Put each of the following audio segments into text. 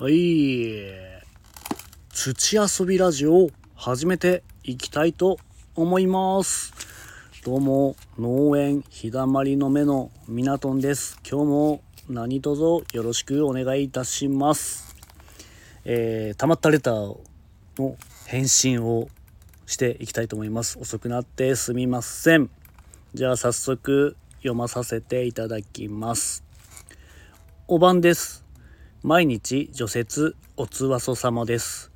はい。土遊びラジオを始めていきたいと思います。どうも、農園日だまりの目のみなとんです。今日も何卒よろしくお願いいたします。えー、溜まったレターの返信をしていきたいと思います。遅くなってすみません。じゃあ早速読まさせていただきます。お晩です。毎日除雪おつわそ様です。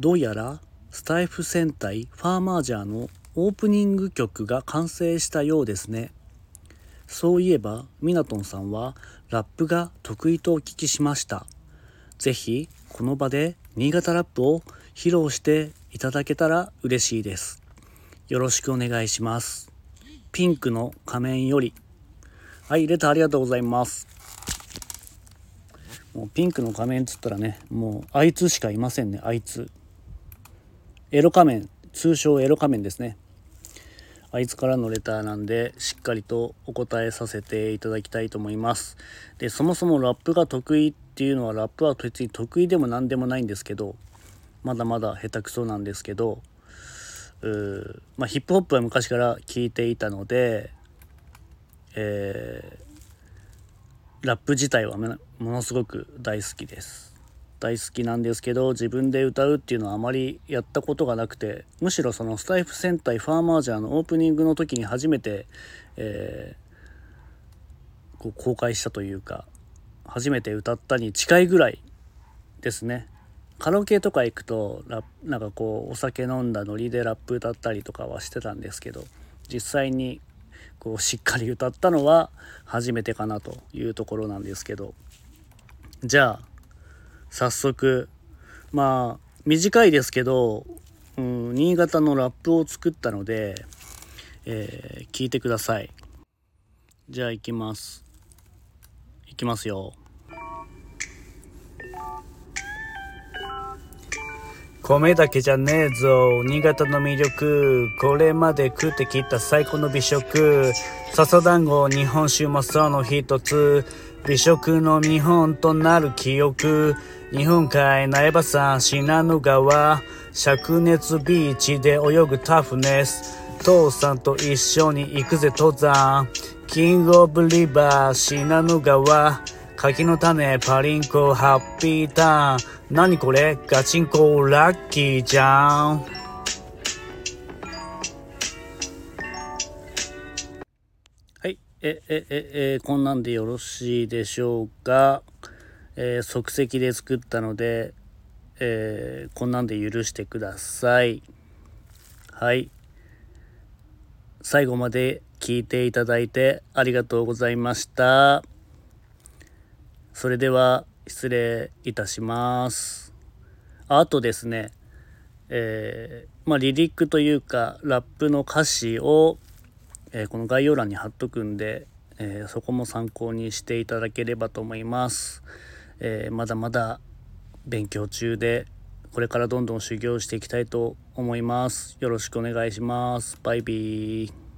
どうやらスタイフ戦隊ファーマージャーのオープニング曲が完成したようですね。そういえばミナトンさんはラップが得意とお聞きしました。ぜひこの場で新潟ラップを披露していただけたら嬉しいです。よろしくお願いします。ピンクの仮面より。はい、レターありがとうございます。もうピンクの仮面っつったらね、もうあいつしかいませんね、あいつ。エロ仮面、通称エロ仮面ですね。あいつからのレターなんで、しっかりとお答えさせていただきたいと思います。で、そもそもラップが得意っていうのは、ラップは別に得意でも何でもないんですけど、まだまだ下手くそなんですけど、うーまあ、ヒップホップは昔から聞いていたので、えーラップ自体はものすごく大好きです。大好きなんですけど自分で歌うっていうのはあまりやったことがなくてむしろそのスタイフ戦隊ファーマージャーのオープニングの時に初めて、えーこう公開したというか初めて歌ったに近いぐらいですね。カラオケとか行くとラなんかこうお酒飲んだノリでラップ歌ったりとかはしてたんですけど実際にこうしっかり歌ったのは初めてかなというところなんですけど。じゃあ早速まあ短いですけど、うん、新潟のラップを作ったので、えー聞いてください。じゃあ行きます。行きますよ。米だけじゃねえぞ。新潟の魅力。これまで食ってきた最高の美食。笹団子日本酒もその一つ。美食の日本となる記憶。日本海苗場山信濃川。灼熱ビーチで泳ぐタフネス。父さんと一緒に行くぜ登山。キングオブリバー信濃川。柿の種パリンコハッピーターン。何これ？ガチンコラッキーじゃん。はい。ええええこんなんでよろしいでしょうか、えー即席で作ったので、えーこんなんで許してください。はい。最後まで聞いていただいてありがとうございました。それでは失礼いたします。あとですねえーまあリリックというかラップの歌詞を、えーこの概要欄に貼っとくんで、えーそこも参考にしていただければと思います、えまだまだ勉強中でこれからどんどん修行していきたいと思います。よろしくお願いします。バイビー。